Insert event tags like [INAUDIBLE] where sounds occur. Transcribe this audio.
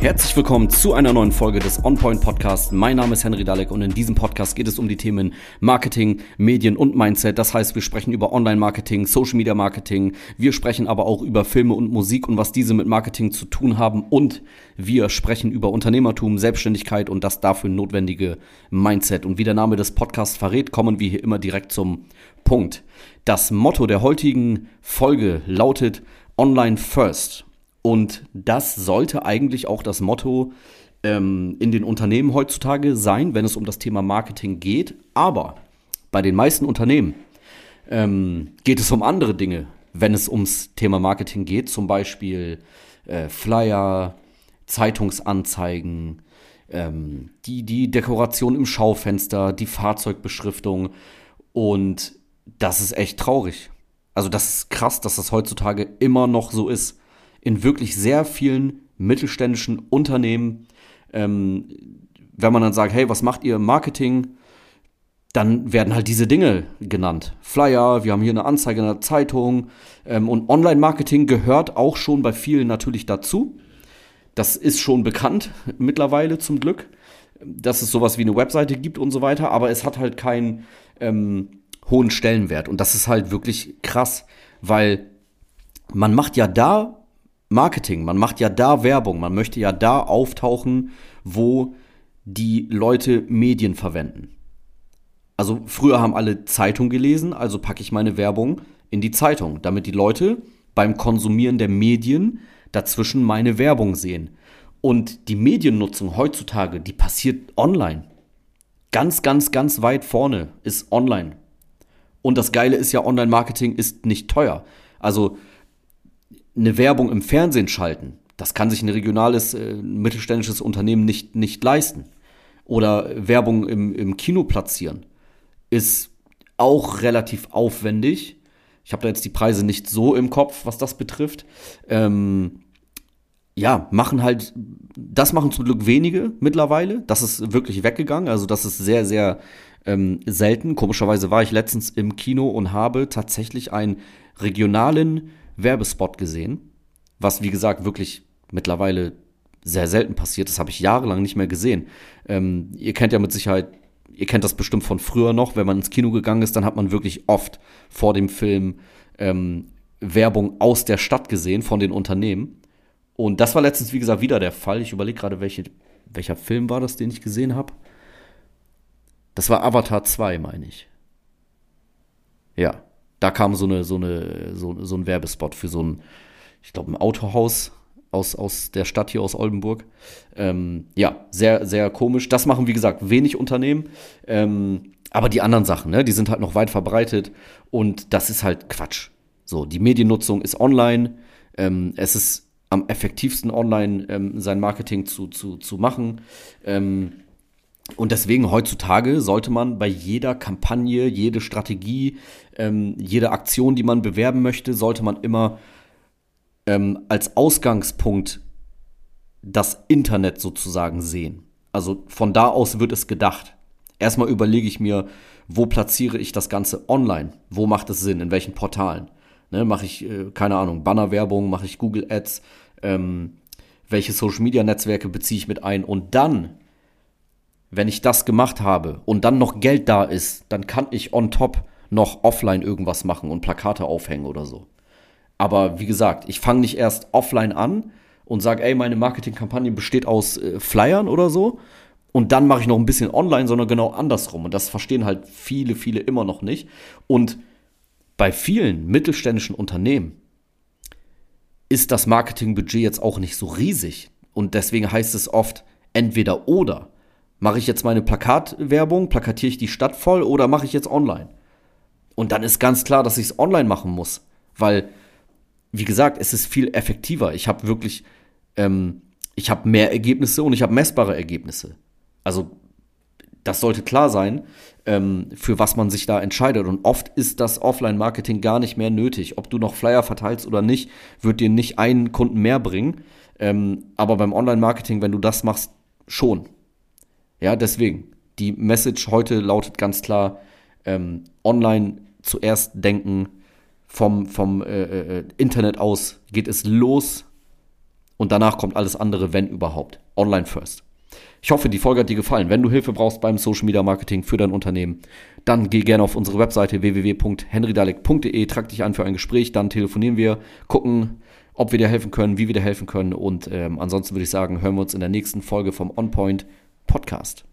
Herzlich willkommen zu einer neuen Folge des OnPoint Podcasts. Mein Name ist Henry Dalek und in diesem Podcast geht es um die Themen Marketing, Medien und Mindset. Das heißt, wir sprechen über Online-Marketing, Social-Media-Marketing. Wir sprechen aber auch über Filme und Musik und was diese mit Marketing zu tun haben. Und wir sprechen über Unternehmertum, Selbstständigkeit und das dafür notwendige Mindset. Und wie der Name des Podcasts verrät, kommen wir hier immer direkt zum Punkt. Das Motto der heutigen Folge lautet Online First. Und das sollte eigentlich auch das Motto ähm, in den Unternehmen heutzutage sein, wenn es um das Thema Marketing geht. Aber bei den meisten Unternehmen ähm, geht es um andere Dinge, wenn es ums Thema Marketing geht. Zum Beispiel äh, Flyer, Zeitungsanzeigen, ähm, die, die Dekoration im Schaufenster, die Fahrzeugbeschriftung. Und das ist echt traurig. Also das ist krass, dass das heutzutage immer noch so ist in wirklich sehr vielen mittelständischen Unternehmen, ähm, wenn man dann sagt, hey, was macht ihr im Marketing? Dann werden halt diese Dinge genannt. Flyer, wir haben hier eine Anzeige in der Zeitung ähm, und Online-Marketing gehört auch schon bei vielen natürlich dazu. Das ist schon bekannt [LAUGHS] mittlerweile zum Glück, dass es sowas wie eine Webseite gibt und so weiter, aber es hat halt keinen ähm, hohen Stellenwert und das ist halt wirklich krass, weil man macht ja da Marketing. Man macht ja da Werbung. Man möchte ja da auftauchen, wo die Leute Medien verwenden. Also früher haben alle Zeitung gelesen, also packe ich meine Werbung in die Zeitung, damit die Leute beim Konsumieren der Medien dazwischen meine Werbung sehen. Und die Mediennutzung heutzutage, die passiert online. Ganz, ganz, ganz weit vorne ist online. Und das Geile ist ja, Online-Marketing ist nicht teuer. Also eine Werbung im Fernsehen schalten, das kann sich ein regionales, äh, mittelständisches Unternehmen nicht, nicht leisten. Oder Werbung im, im Kino platzieren, ist auch relativ aufwendig. Ich habe da jetzt die Preise nicht so im Kopf, was das betrifft. Ähm, ja, machen halt, das machen zum Glück wenige mittlerweile. Das ist wirklich weggegangen. Also das ist sehr, sehr ähm, selten. Komischerweise war ich letztens im Kino und habe tatsächlich einen regionalen Werbespot gesehen, was wie gesagt wirklich mittlerweile sehr selten passiert. Das habe ich jahrelang nicht mehr gesehen. Ähm, ihr kennt ja mit Sicherheit, ihr kennt das bestimmt von früher noch, wenn man ins Kino gegangen ist, dann hat man wirklich oft vor dem Film ähm, Werbung aus der Stadt gesehen, von den Unternehmen. Und das war letztens, wie gesagt, wieder der Fall. Ich überlege gerade, welche, welcher Film war das, den ich gesehen habe. Das war Avatar 2, meine ich. Ja da kam so eine, so eine, so, so ein Werbespot für so ein, ich glaube, ein Autohaus aus, aus der Stadt hier aus Oldenburg. Ähm, ja, sehr, sehr komisch. Das machen, wie gesagt, wenig Unternehmen. Ähm, aber die anderen Sachen, ne, die sind halt noch weit verbreitet und das ist halt Quatsch. So, die Mediennutzung ist online. Ähm, es ist am effektivsten online ähm, sein Marketing zu, zu, zu machen. Ähm, und deswegen heutzutage sollte man bei jeder Kampagne, jede Strategie, ähm, jede Aktion, die man bewerben möchte, sollte man immer ähm, als Ausgangspunkt das Internet sozusagen sehen. Also von da aus wird es gedacht. Erstmal überlege ich mir, wo platziere ich das Ganze online? Wo macht es Sinn? In welchen Portalen? Ne, mache ich, äh, keine Ahnung, Bannerwerbung, mache ich Google Ads, ähm, welche Social Media Netzwerke beziehe ich mit ein? Und dann wenn ich das gemacht habe und dann noch Geld da ist, dann kann ich on top noch offline irgendwas machen und Plakate aufhängen oder so. Aber wie gesagt, ich fange nicht erst offline an und sage, ey, meine Marketingkampagne besteht aus äh, Flyern oder so und dann mache ich noch ein bisschen online, sondern genau andersrum. Und das verstehen halt viele, viele immer noch nicht. Und bei vielen mittelständischen Unternehmen ist das Marketingbudget jetzt auch nicht so riesig. Und deswegen heißt es oft entweder oder. Mache ich jetzt meine Plakatwerbung, plakatiere ich die Stadt voll oder mache ich jetzt online? Und dann ist ganz klar, dass ich es online machen muss, weil, wie gesagt, es ist viel effektiver. Ich habe wirklich, ähm, ich habe mehr Ergebnisse und ich habe messbare Ergebnisse. Also das sollte klar sein, ähm, für was man sich da entscheidet. Und oft ist das Offline-Marketing gar nicht mehr nötig. Ob du noch Flyer verteilst oder nicht, wird dir nicht einen Kunden mehr bringen. Ähm, aber beim Online-Marketing, wenn du das machst, schon. Ja, deswegen. Die Message heute lautet ganz klar, ähm, online zuerst denken, vom, vom äh, äh, Internet aus geht es los Und danach kommt alles andere, wenn überhaupt. Online first. Ich hoffe, die Folge hat dir gefallen. Wenn du Hilfe brauchst beim Social Media Marketing für dein Unternehmen, dann geh gerne auf unsere Webseite www.henrydalek.de, trag dich ein für ein Gespräch, dann telefonieren wir, gucken, ob wir dir helfen können, wie wir dir helfen können. Und ähm, ansonsten würde ich sagen, hören wir uns in der nächsten Folge vom On Point Podcast.